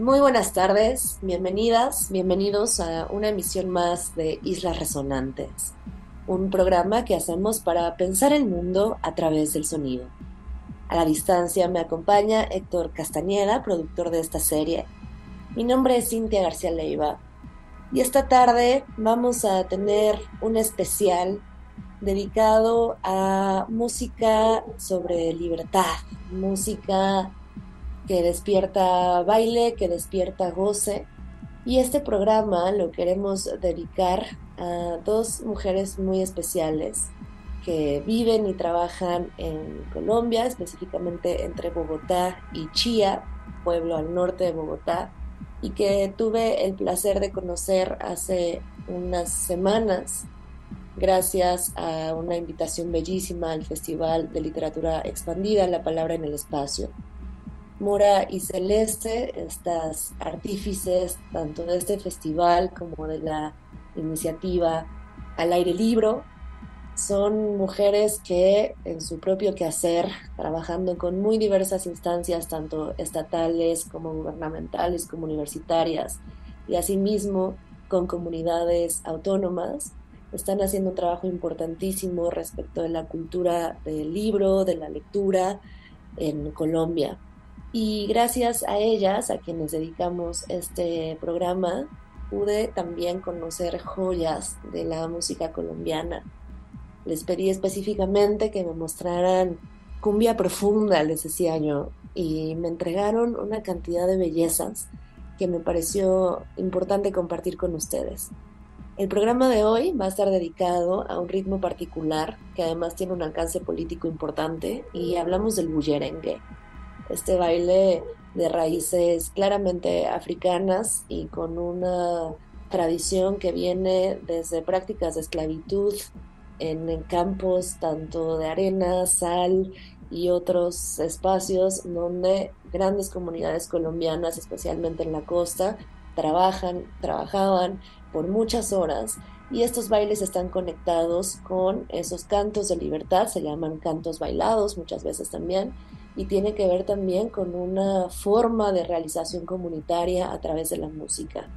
Muy buenas tardes, bienvenidas, bienvenidos a una emisión más de Islas Resonantes, un programa que hacemos para pensar el mundo a través del sonido. A la distancia me acompaña Héctor Castañeda, productor de esta serie. Mi nombre es Cintia García Leiva y esta tarde vamos a tener un especial dedicado a música sobre libertad, música que despierta baile, que despierta goce. Y este programa lo queremos dedicar a dos mujeres muy especiales que viven y trabajan en Colombia, específicamente entre Bogotá y Chía, pueblo al norte de Bogotá, y que tuve el placer de conocer hace unas semanas gracias a una invitación bellísima al Festival de Literatura Expandida, La Palabra en el Espacio. Mora y Celeste, estas artífices tanto de este festival como de la iniciativa Al aire libro, son mujeres que en su propio quehacer, trabajando con muy diversas instancias, tanto estatales como gubernamentales, como universitarias, y asimismo con comunidades autónomas, están haciendo un trabajo importantísimo respecto de la cultura del libro, de la lectura en Colombia. Y gracias a ellas, a quienes dedicamos este programa, pude también conocer joyas de la música colombiana. Les pedí específicamente que me mostraran cumbia profunda, les decía yo, y me entregaron una cantidad de bellezas que me pareció importante compartir con ustedes. El programa de hoy va a estar dedicado a un ritmo particular que además tiene un alcance político importante y hablamos del bullerengue este baile de raíces claramente africanas y con una tradición que viene desde prácticas de esclavitud en, campos tanto de arena, sal y otros espacios donde grandes comunidades colombianas, especialmente en la costa, trabajan, trabajaban por muchas horas y estos bailes están conectados con esos cantos de libertad, se llaman cantos bailados muchas veces también, y tiene que ver también con una forma de realización comunitaria a través de la música.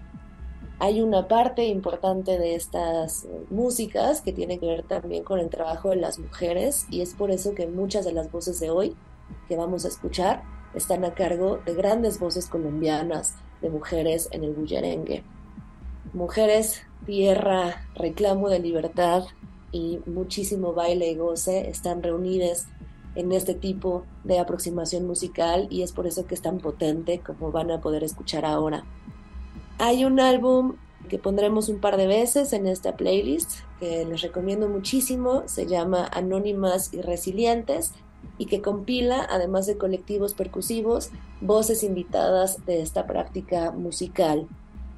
Hay una parte importante de estas músicas que tiene que ver también con el trabajo de las mujeres y es por eso que muchas de las voces de hoy que vamos a escuchar están a cargo de grandes voces colombianas de mujeres en el bullerengue. Mujeres, tierra, reclamo de libertad y muchísimo baile y goce están reunidas en este tipo de aproximación musical y es por eso que es tan potente como van a poder escuchar ahora. Hay un álbum que pondremos un par de veces en esta playlist que les recomiendo muchísimo, se llama Anónimas y Resilientes y que compila, además de colectivos percusivos, voces invitadas de esta práctica musical.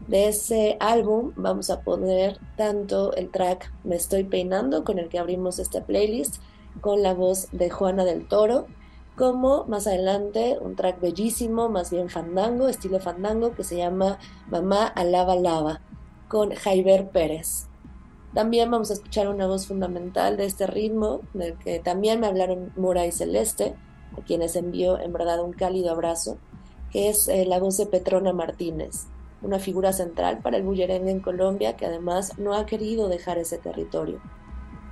De ese álbum vamos a poner tanto el track Me estoy peinando con el que abrimos esta playlist, con la voz de Juana del Toro, como más adelante un track bellísimo, más bien fandango, estilo fandango, que se llama Mamá Alaba Lava, con Jaiber Pérez. También vamos a escuchar una voz fundamental de este ritmo, del que también me hablaron Mora y Celeste, a quienes envío en verdad un cálido abrazo, que es eh, la voz de Petrona Martínez, una figura central para el bullerengue en Colombia que además no ha querido dejar ese territorio.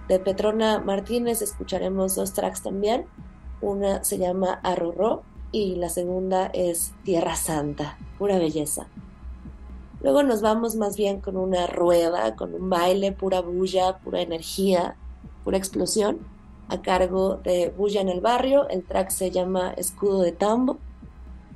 De Petrona Martínez escucharemos dos tracks también. Una se llama Arrorró y la segunda es Tierra Santa, pura belleza. Luego nos vamos más bien con una rueda, con un baile, pura bulla, pura energía, pura explosión, a cargo de Bulla en el Barrio. El track se llama Escudo de Tambo.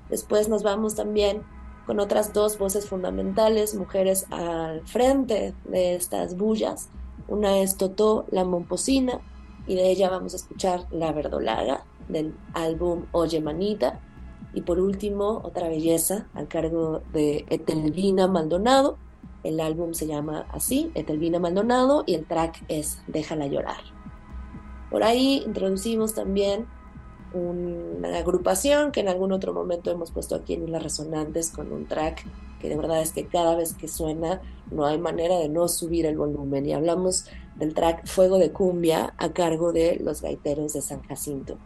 Después nos vamos también con otras dos voces fundamentales, mujeres al frente de estas bullas. Una es Totó la Momposina y de ella vamos a escuchar La Verdolaga del álbum Oye Manita. Y por último, otra belleza a cargo de Etelvina Maldonado. El álbum se llama así, Etelvina Maldonado, y el track es Déjala llorar. Por ahí introducimos también una agrupación que en algún otro momento hemos puesto aquí en Las Resonantes con un track que de verdad es que cada vez que suena no hay manera de no subir el volumen. Y hablamos del track Fuego de Cumbia a cargo de los gaiteros de San Jacinto.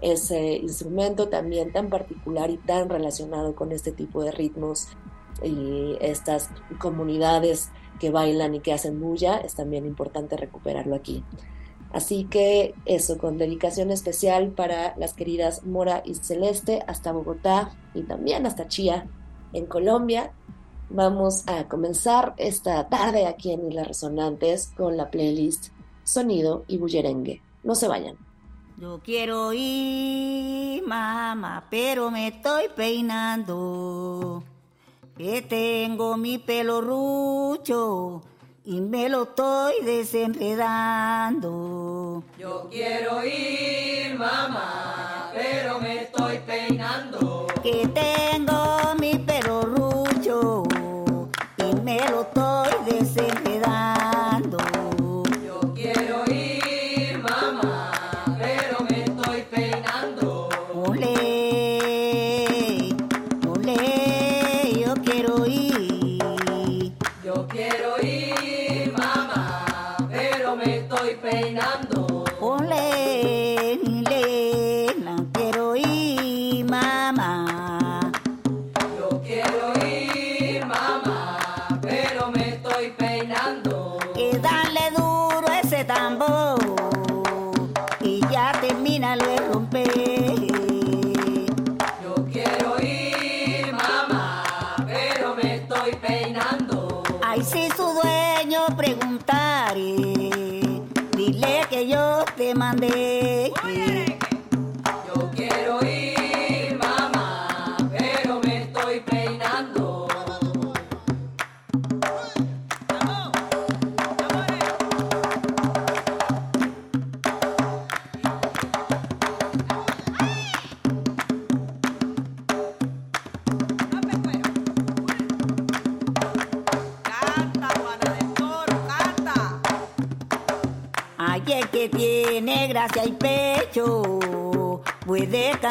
Ese instrumento también tan particular y tan relacionado con este tipo de ritmos y estas comunidades que bailan y que hacen bulla, es también importante recuperarlo aquí. Así que eso, con dedicación especial para las queridas Mora y Celeste hasta Bogotá y también hasta Chía en Colombia. Vamos a comenzar esta tarde aquí en Islas Resonantes con la playlist Sonido y Bullerengue. No se vayan. Yo quiero ir, mamá, pero me estoy peinando. Que tengo mi pelo rucho y me lo estoy desenredando. Yo quiero ir, mamá, pero me estoy peinando. Que tengo mi pelo rucho y me lo estoy desenredando.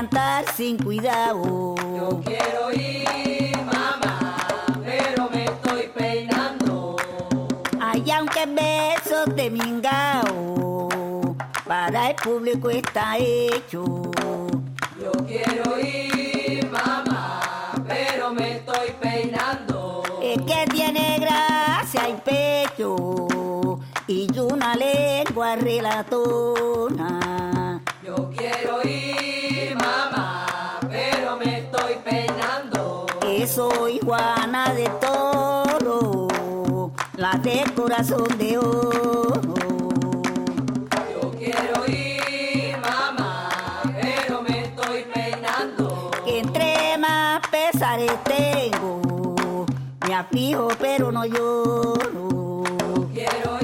Cantar sin cuidado. Yo quiero ir, mamá, pero me estoy peinando. Ay, aunque besos de mingao, para el público está hecho. Yo quiero ir, mamá, pero me estoy peinando. Es que tiene gracia y pecho y una lengua relatona. Soy Juana de Toro, la de corazón de oro. Yo quiero ir, mamá, pero me estoy peinando. Que entre más pesares tengo, me aflijo pero no lloro. Quiero ir,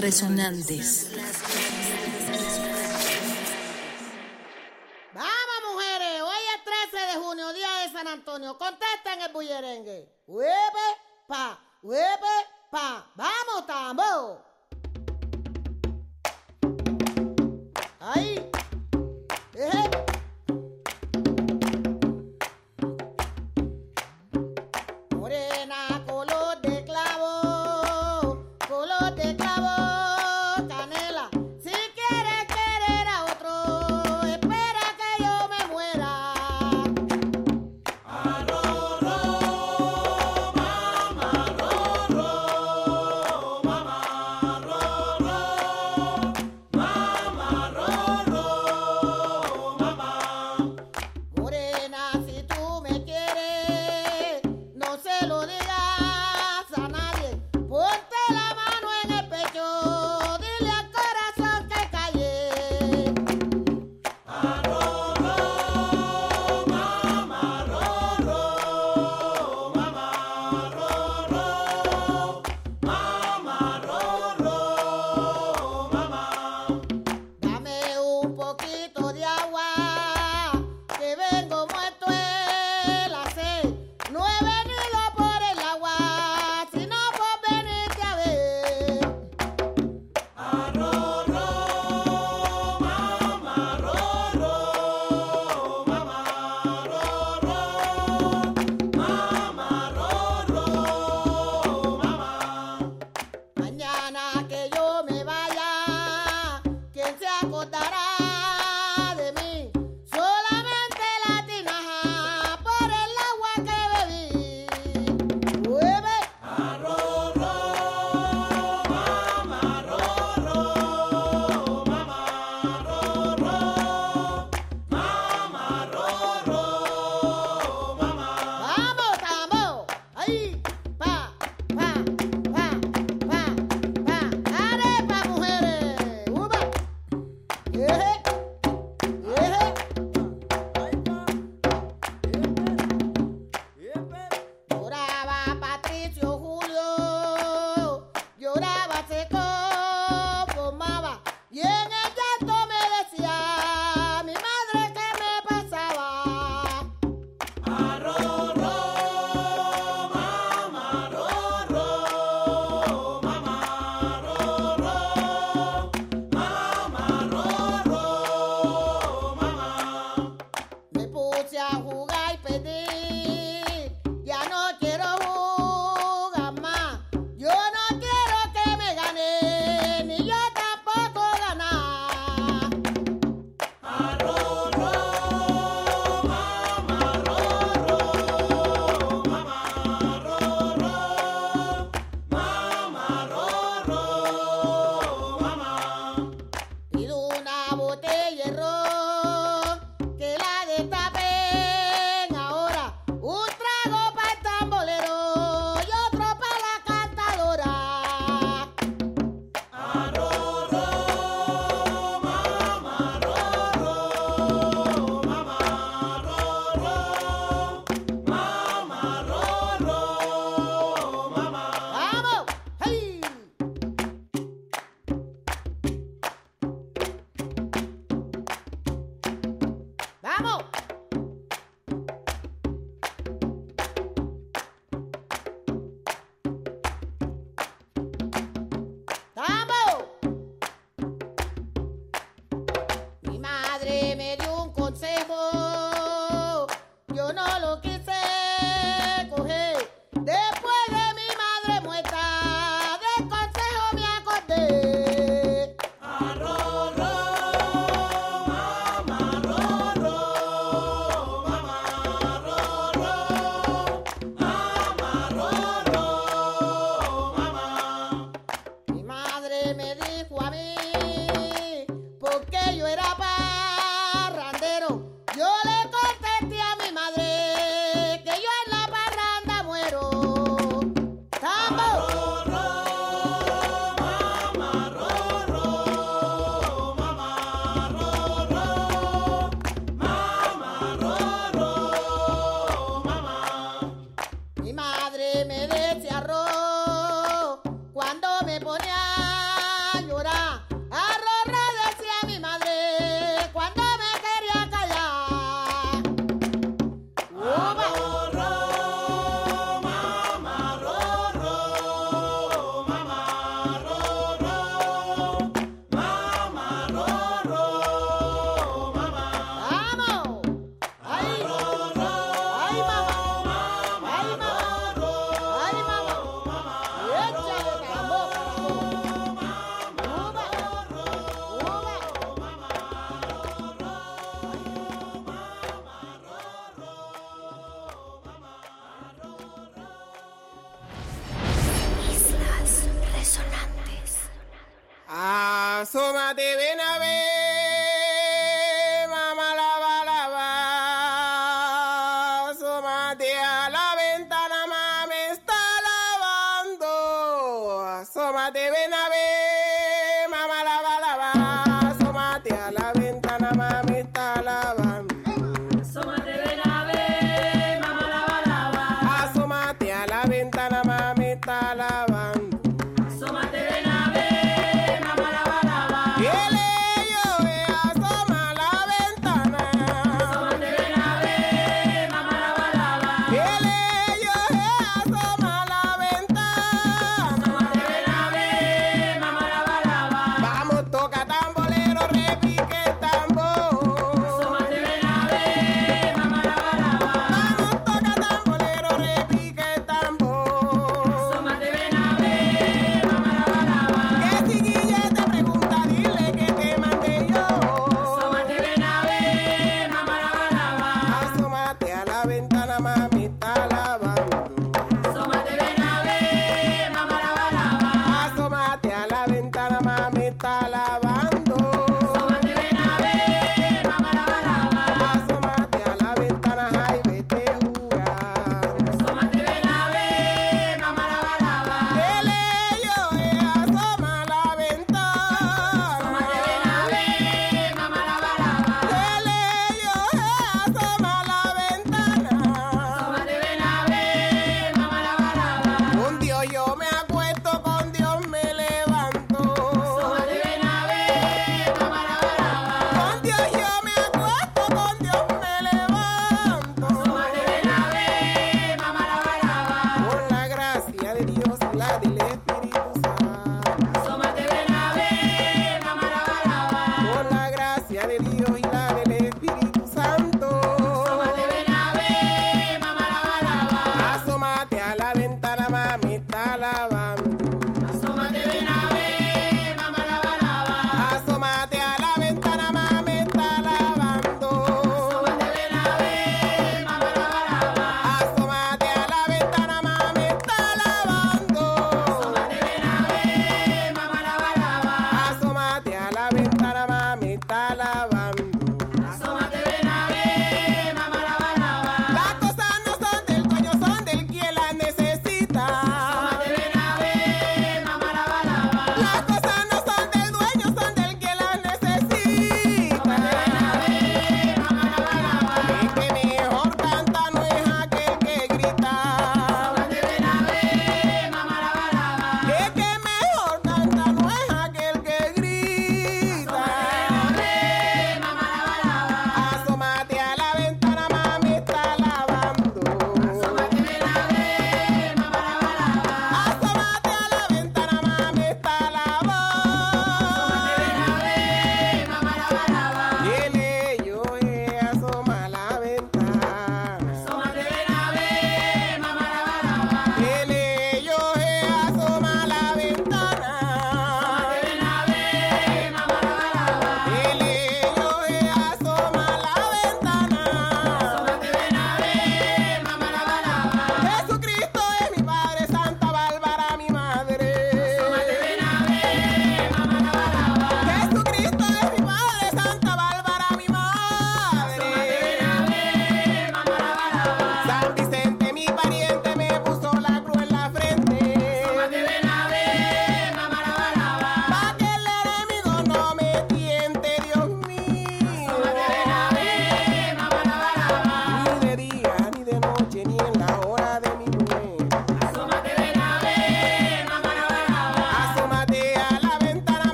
Resonantes.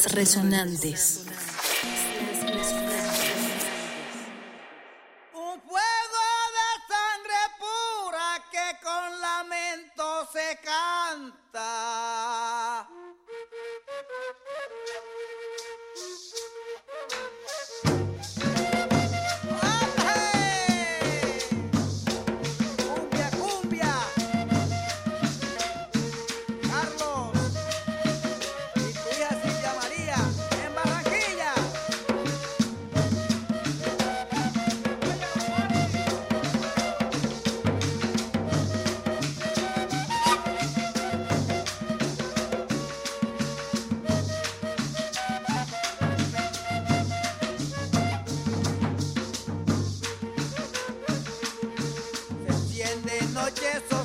Resonantes. noche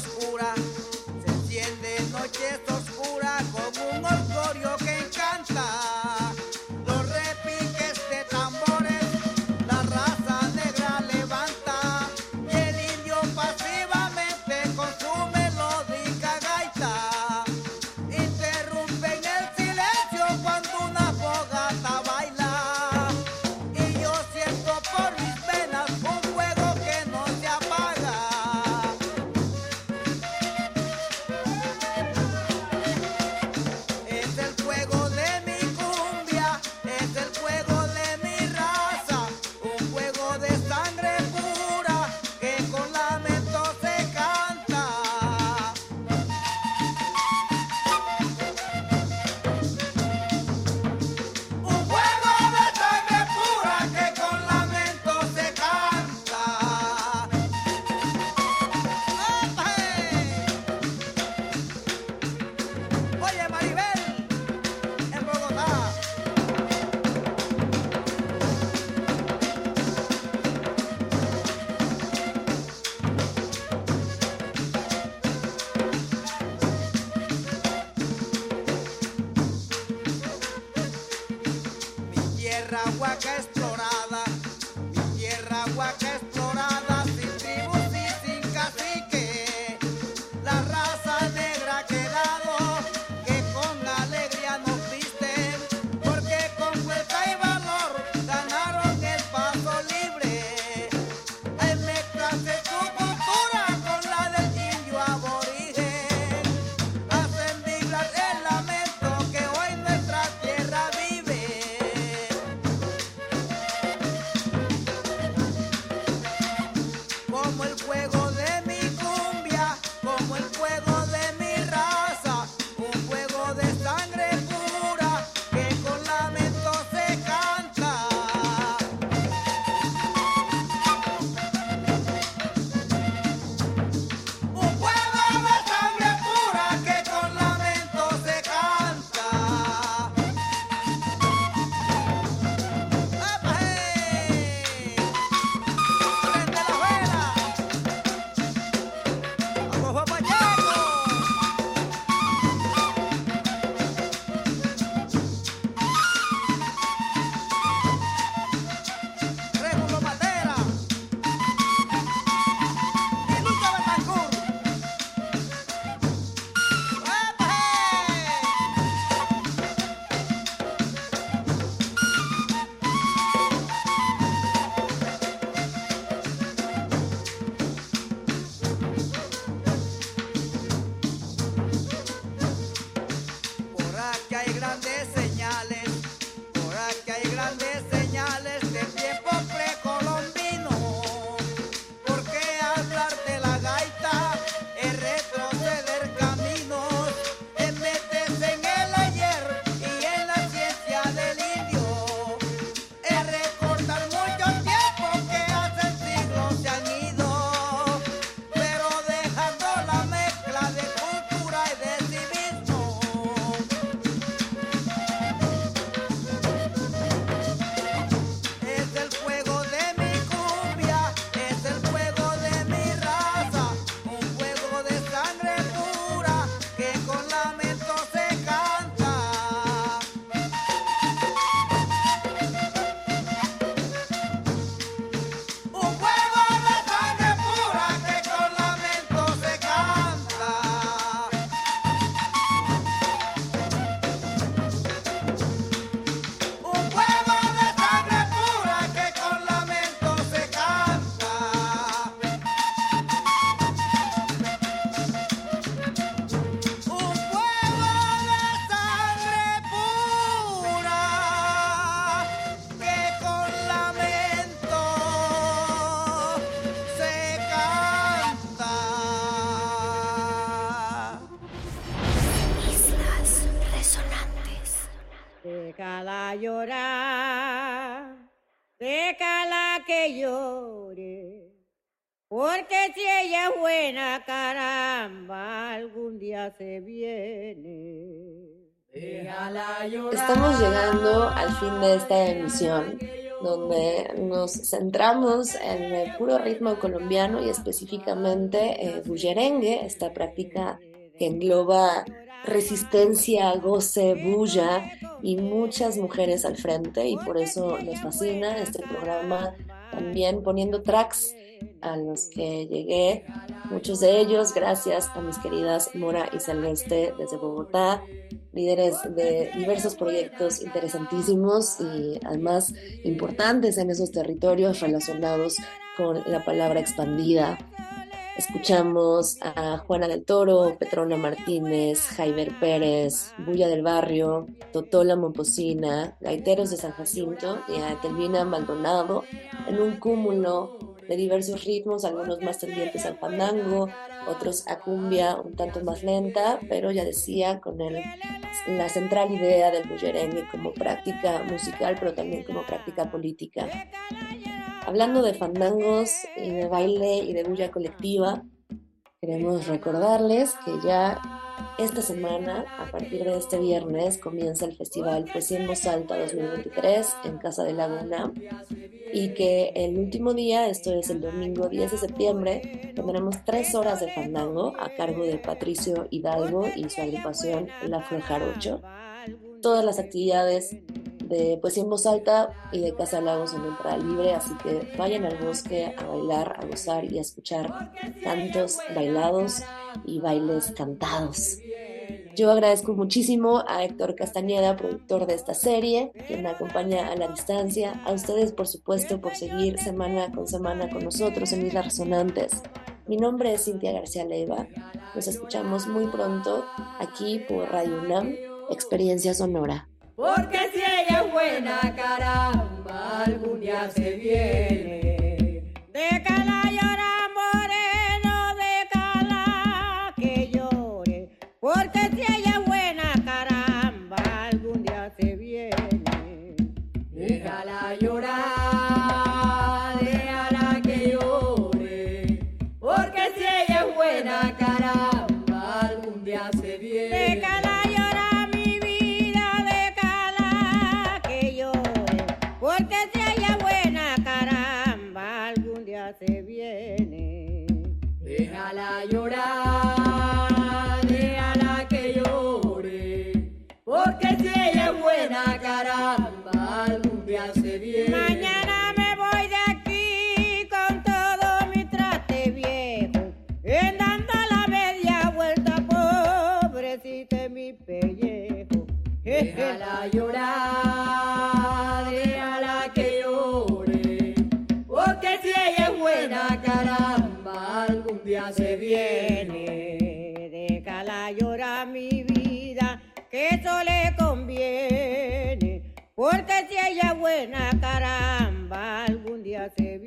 señales, por aquí hay grandes que llore, porque si ella es buena, caramba, algún día se viene. Déjala llorar. Estamos llegando al fin de esta emisión donde nos centramos en el puro ritmo colombiano y específicamente eh, bullerengue, esta práctica que engloba resistencia, goce, bulla y muchas mujeres al frente y por eso nos fascina este programa también poniendo tracks a los que llegué, muchos de ellos gracias a mis queridas Mora y Celeste desde Bogotá, líderes de diversos proyectos interesantísimos y además importantes en esos territorios relacionados con la palabra expandida. Escuchamos a Juana del Toro, Petrona Martínez, Jaiber Pérez, Bulla del Barrio, Totola Momposina, Gaiteros de San Jacinto y a Telvina Maldonado en un cúmulo de diversos ritmos, algunos más tendientes al fandango, otros a cumbia un tanto más lenta, pero ya decía, con el, la central idea del bullerengue como práctica musical, pero también como práctica política. Hablando de fandangos y de baile y de bulla colectiva, queremos recordarles que ya esta semana, a partir de este viernes, comienza el Festival Poesía en Voz Alta 2023 en Casa de Laguna y que el último día, esto es el domingo 10 de septiembre, tendremos tres horas de fandango a cargo de Patricio Hidalgo y su agrupación La Flor Jarocho. Todas las actividades de Poesía en Voz Alta y de Casa Lagos en entrada libre, así que vayan al bosque a bailar, a gozar y a escuchar cantos bailados y bailes cantados. Yo agradezco muchísimo a Héctor Castañeda, productor de esta serie, quien me acompaña a la distancia, a ustedes por supuesto por seguir semana con semana con nosotros en Islas Resonantes. Mi nombre es Cintia García Leiva. Nos escuchamos muy pronto aquí por Radio UNAM, Experiencia Sonora. Porque si ella es buena, caramba, algún día se viene. Déjala llorar, mi pellejo. Déjala llorar, déjala que llore. Porque si ella es buena, caramba, algún día se viene. Déjala llorar mi vida, que eso le conviene. Porque si ella es buena, caramba, algún día se viene.